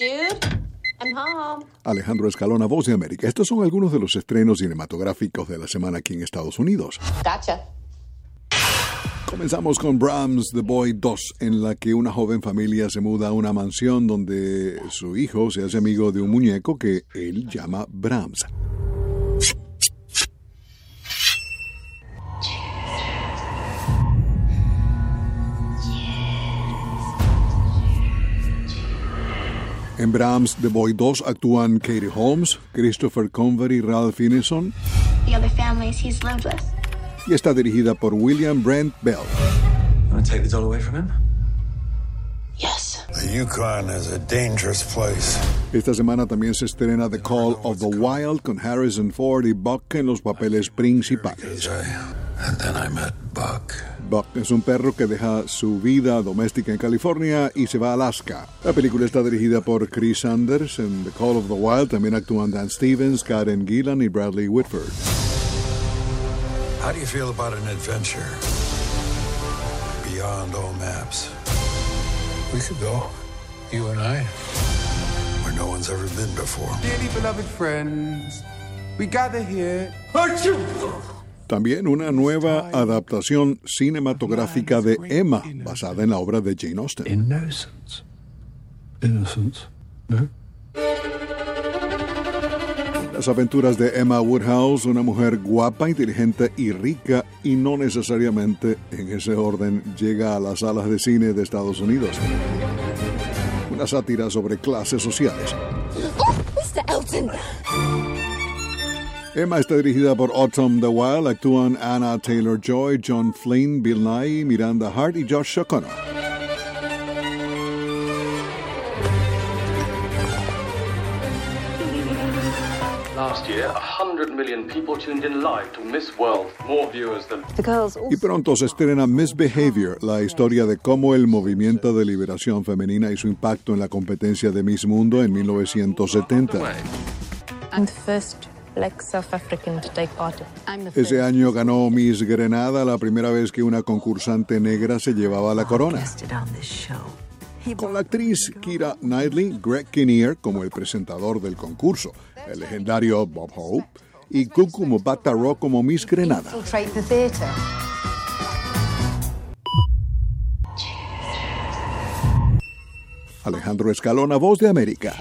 Jude, I'm home. Alejandro Escalona, Voz de América. Estos son algunos de los estrenos cinematográficos de la semana aquí en Estados Unidos. Gotcha. Comenzamos con Brahms The Boy 2, en la que una joven familia se muda a una mansión donde su hijo se hace amigo de un muñeco que él llama Brahms. En Brahms The Boy 2 actúan Katie Holmes, Christopher Convery y Ralph Ineson the other families he's lived with. y está dirigida por William Brent Bell. Want to take the doll away from him? Yes. The Yukon is a dangerous place. Esta semana también se estrena The Call of the Wild con Harrison Ford y Buck en los papeles principales. I, and then I met Buck. Buck es un perro que deja su vida doméstica en California y se va a Alaska. La película está dirigida por Chris Sanders. En The Call of the Wild también actúan Dan Stevens, Karen Gillan y Bradley Whitford. How do you feel about an adventure beyond all maps? We could go, you and I, where no one's ever been before. Dearly beloved friends, we gather here. También una nueva adaptación cinematográfica de Emma, basada en la obra de Jane Austen. Innocence. Innocence? No? Las aventuras de Emma Woodhouse, una mujer guapa, inteligente y rica, y no necesariamente en ese orden llega a las salas de cine de Estados Unidos. Una sátira sobre clases sociales. Mr. Elton. Emma está dirigida por Autumn the Wild, actúan Anna Taylor Joy, John Flynn, Bill Nye, Miranda Hart y Josh O'Connor. Last year, 100 million people tuned in live to Miss World. More viewers than The girls Y pronto se estrena Misbehavior, la historia de cómo el movimiento de liberación femenina y su impacto en la competencia de Miss Mundo en 1970. I'm the first black South African to take part. I'm the Ese año ganó Miss Grenada la primera vez que una concursante negra se llevaba la corona. Con la actriz Kira Knightley, Greg Kinnear como el presentador del concurso, el legendario Bob Hope y Kuku Mobata Rock como Miss Grenada. Alejandro Escalona, Voz de América.